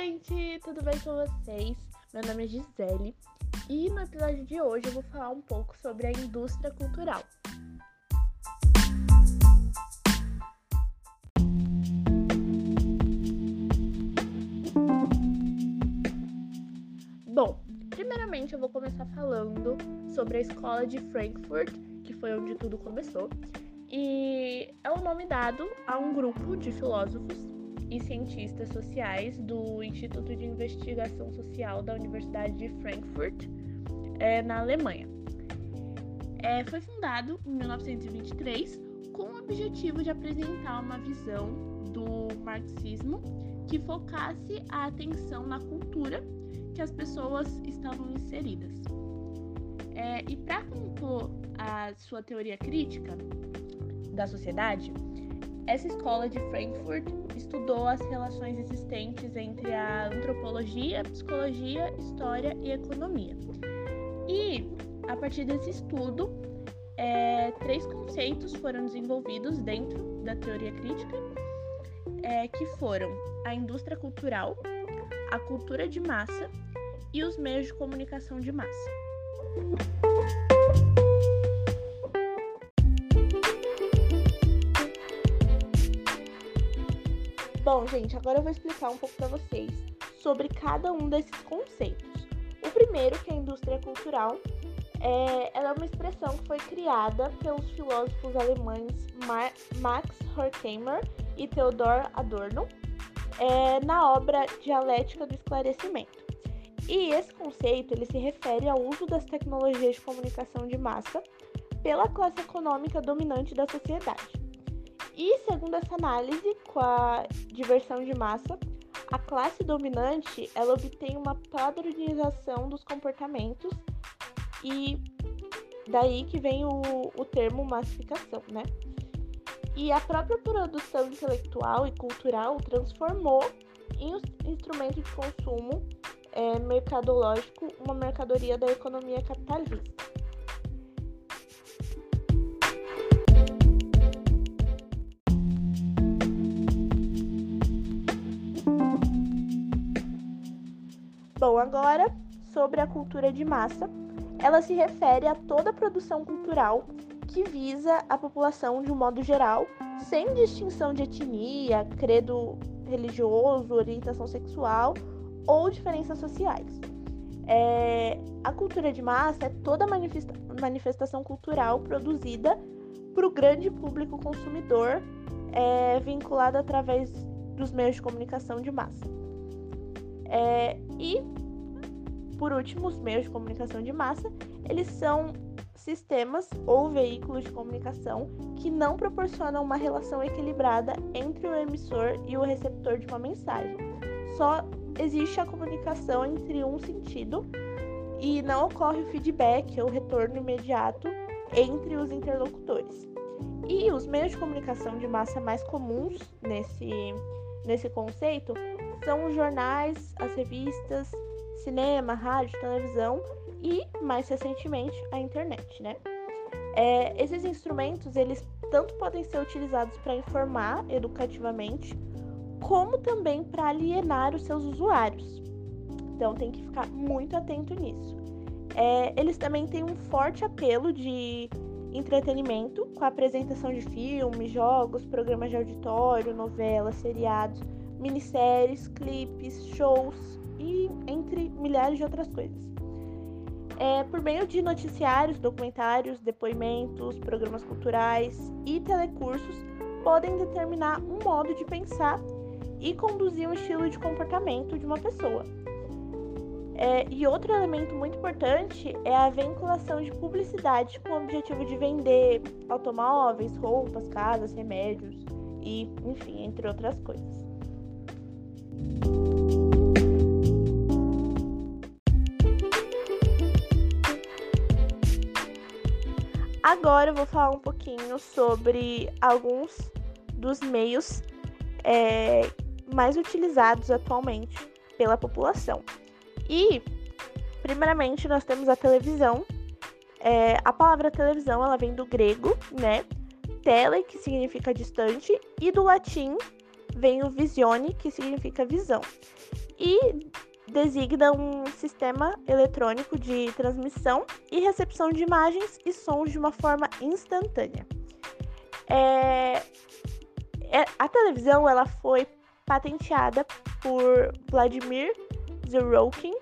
gente, tudo bem com vocês? Meu nome é Gisele e no episódio de hoje eu vou falar um pouco sobre a indústria cultural. Bom, primeiramente eu vou começar falando sobre a escola de Frankfurt, que foi onde tudo começou, e é o nome dado a um grupo de filósofos e cientistas sociais do Instituto de Investigação Social da Universidade de Frankfurt, é, na Alemanha. É, foi fundado em 1923 com o objetivo de apresentar uma visão do marxismo que focasse a atenção na cultura que as pessoas estavam inseridas. É, e para compor a sua teoria crítica da sociedade, essa escola de Frankfurt estudou as relações existentes entre a antropologia, psicologia, história e economia. E, a partir desse estudo, é, três conceitos foram desenvolvidos dentro da teoria crítica, é, que foram a indústria cultural, a cultura de massa e os meios de comunicação de massa. Gente, agora eu vou explicar um pouco para vocês sobre cada um desses conceitos. O primeiro, que é a indústria cultural, é, ela é uma expressão que foi criada pelos filósofos alemães Max Horkheimer e Theodor Adorno é, na obra Dialética do Esclarecimento. E esse conceito ele se refere ao uso das tecnologias de comunicação de massa pela classe econômica dominante da sociedade. E segundo essa análise, com a diversão de massa, a classe dominante ela obtém uma padronização dos comportamentos e daí que vem o, o termo massificação, né? E a própria produção intelectual e cultural transformou em um instrumento de consumo é, mercadológico uma mercadoria da economia capitalista. Bom, agora sobre a cultura de massa, ela se refere a toda produção cultural que visa a população de um modo geral, sem distinção de etnia, credo religioso, orientação sexual ou diferenças sociais. É, a cultura de massa é toda manifesta manifestação cultural produzida para o grande público consumidor, é, vinculada através dos meios de comunicação de massa. É, e, por último, os meios de comunicação de massa, eles são sistemas ou veículos de comunicação que não proporcionam uma relação equilibrada entre o emissor e o receptor de uma mensagem. Só existe a comunicação entre um sentido e não ocorre o feedback ou retorno imediato entre os interlocutores. E os meios de comunicação de massa mais comuns nesse, nesse conceito são os jornais, as revistas, cinema, rádio, televisão e, mais recentemente, a internet, né? É, esses instrumentos, eles tanto podem ser utilizados para informar educativamente, como também para alienar os seus usuários. Então tem que ficar muito atento nisso. É, eles também têm um forte apelo de entretenimento, com a apresentação de filmes, jogos, programas de auditório, novelas, seriados minisséries, clipes, shows e entre milhares de outras coisas. É, por meio de noticiários, documentários, depoimentos, programas culturais e telecursos, podem determinar um modo de pensar e conduzir um estilo de comportamento de uma pessoa. É, e outro elemento muito importante é a vinculação de publicidade com o objetivo de vender automóveis, roupas, casas, remédios e, enfim, entre outras coisas. Agora eu vou falar um pouquinho sobre alguns dos meios é, mais utilizados atualmente pela população. E, primeiramente, nós temos a televisão. É, a palavra televisão ela vem do grego, né? Tele, que significa distante, e do latim, vem o visione, que significa visão, e designa um sistema eletrônico de transmissão e recepção de imagens e sons de uma forma instantânea. É... É... A televisão ela foi patenteada por Vladimir Zurokhin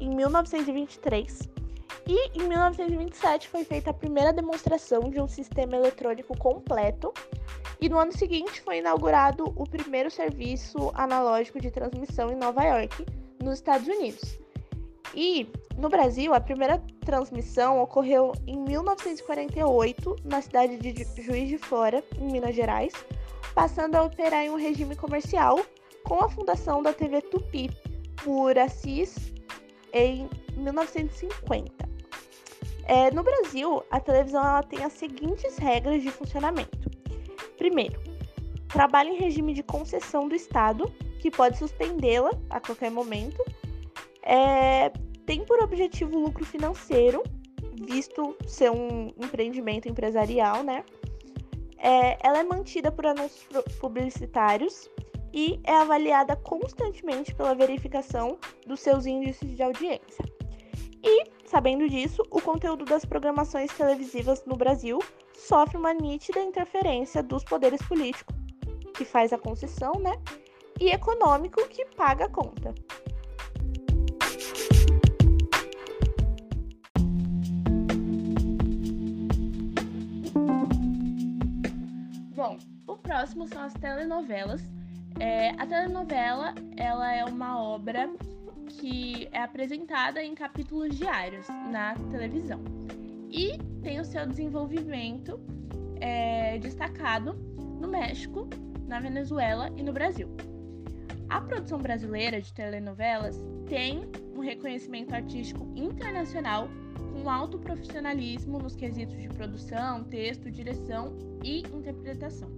em 1923 e em 1927 foi feita a primeira demonstração de um sistema eletrônico completo e no ano seguinte foi inaugurado o primeiro serviço analógico de transmissão em Nova York, nos Estados Unidos. E no Brasil, a primeira transmissão ocorreu em 1948 na cidade de Juiz de Fora, em Minas Gerais, passando a operar em um regime comercial com a fundação da TV Tupi por Assis em 1950. É, no Brasil, a televisão ela tem as seguintes regras de funcionamento. Primeiro, trabalha em regime de concessão do Estado, que pode suspendê-la a qualquer momento. É, tem por objetivo lucro financeiro, visto ser um empreendimento empresarial, né? É, ela é mantida por anúncios publicitários e é avaliada constantemente pela verificação dos seus índices de audiência. E, sabendo disso, o conteúdo das programações televisivas no Brasil sofre uma nítida interferência dos poderes políticos, que faz a concessão, né? E econômico, que paga a conta. Bom, o próximo são as telenovelas. É, a telenovela ela é uma obra que é apresentada em capítulos diários na televisão e tem o seu desenvolvimento é, destacado no México, na Venezuela e no Brasil. A produção brasileira de telenovelas tem um reconhecimento artístico internacional com alto profissionalismo nos quesitos de produção, texto, direção e interpretação.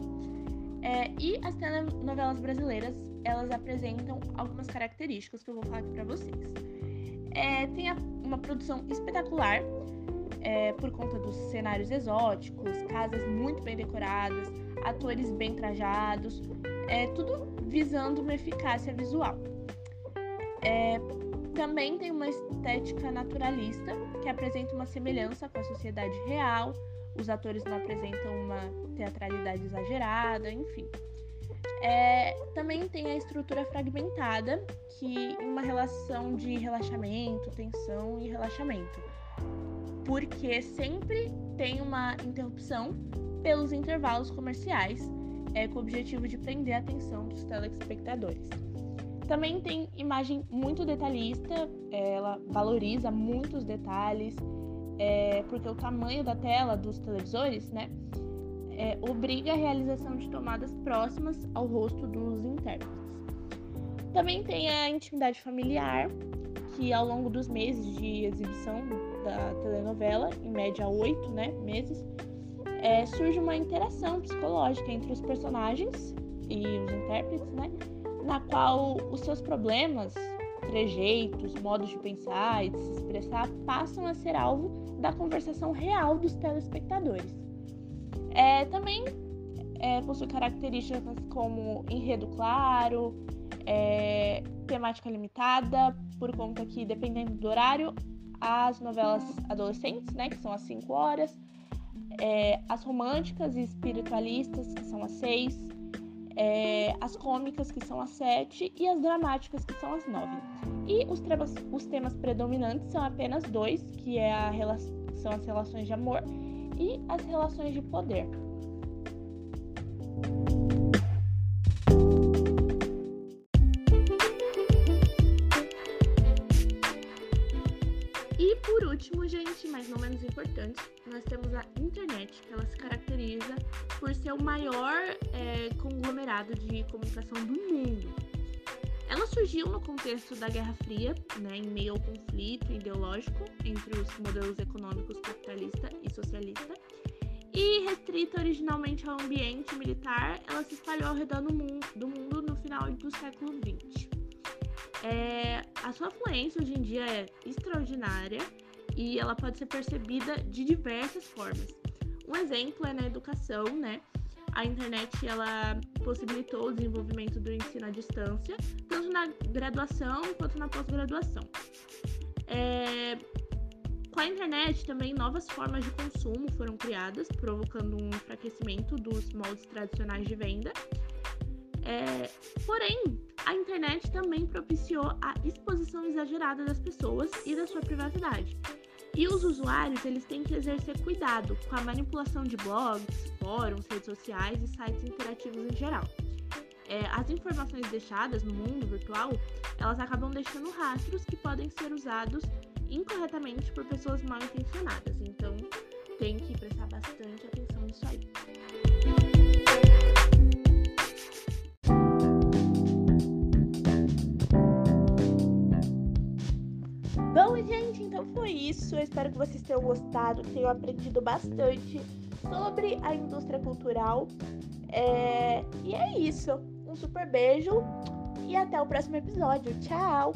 É, e as telenovelas brasileiras, elas apresentam algumas características que eu vou falar aqui para vocês. É, tem a, uma produção espetacular, é, por conta dos cenários exóticos, casas muito bem decoradas, atores bem trajados, é, tudo visando uma eficácia visual. É, também tem uma estética naturalista, que apresenta uma semelhança com a sociedade real, os atores não apresentam uma teatralidade exagerada, enfim. É, também tem a estrutura fragmentada, que uma relação de relaxamento, tensão e relaxamento. Porque sempre tem uma interrupção pelos intervalos comerciais, é, com o objetivo de prender a atenção dos telespectadores. Também tem imagem muito detalhista, ela valoriza muitos detalhes, é, porque o tamanho da tela dos televisores, né, é, obriga a realização de tomadas próximas ao rosto dos intérpretes. Também tem a intimidade familiar, que ao longo dos meses de exibição da telenovela, em média oito né, meses, é, surge uma interação psicológica entre os personagens e os intérpretes, né, na qual os seus problemas, trejeitos, modos de pensar e de se expressar passam a ser alvo da conversação real dos telespectadores. É, também é, possui características como enredo claro, é, temática limitada, por conta que, dependendo do horário, as novelas adolescentes, né, que são às 5 horas, é, as românticas e espiritualistas, que são às 6, é, as cômicas, que são as 7, e as dramáticas, que são as 9. E os temas, os temas predominantes são apenas dois, que é a, são as relações de amor e as relações de poder. Mas não menos importante, nós temos a internet, que ela se caracteriza por ser o maior é, conglomerado de comunicação do mundo. Ela surgiu no contexto da Guerra Fria, né, em meio ao conflito ideológico entre os modelos econômicos capitalista e socialista, e restrita originalmente ao ambiente militar, ela se espalhou ao redor do mundo, do mundo no final do século XX. É, a sua fluência hoje em dia é extraordinária e ela pode ser percebida de diversas formas. Um exemplo é na educação, né? a internet ela possibilitou o desenvolvimento do ensino à distância, tanto na graduação quanto na pós-graduação. É... Com a internet também novas formas de consumo foram criadas, provocando um enfraquecimento dos moldes tradicionais de venda. É... Porém, a internet também propiciou a exposição exagerada das pessoas e da sua privacidade. E os usuários, eles têm que exercer cuidado com a manipulação de blogs, fóruns, redes sociais e sites interativos em geral. É, as informações deixadas no mundo virtual, elas acabam deixando rastros que podem ser usados incorretamente por pessoas mal intencionadas. Então, tem que prestar bastante atenção nisso aí. Então foi isso. Eu espero que vocês tenham gostado, tenham aprendido bastante sobre a indústria cultural. É... E é isso. Um super beijo e até o próximo episódio. Tchau!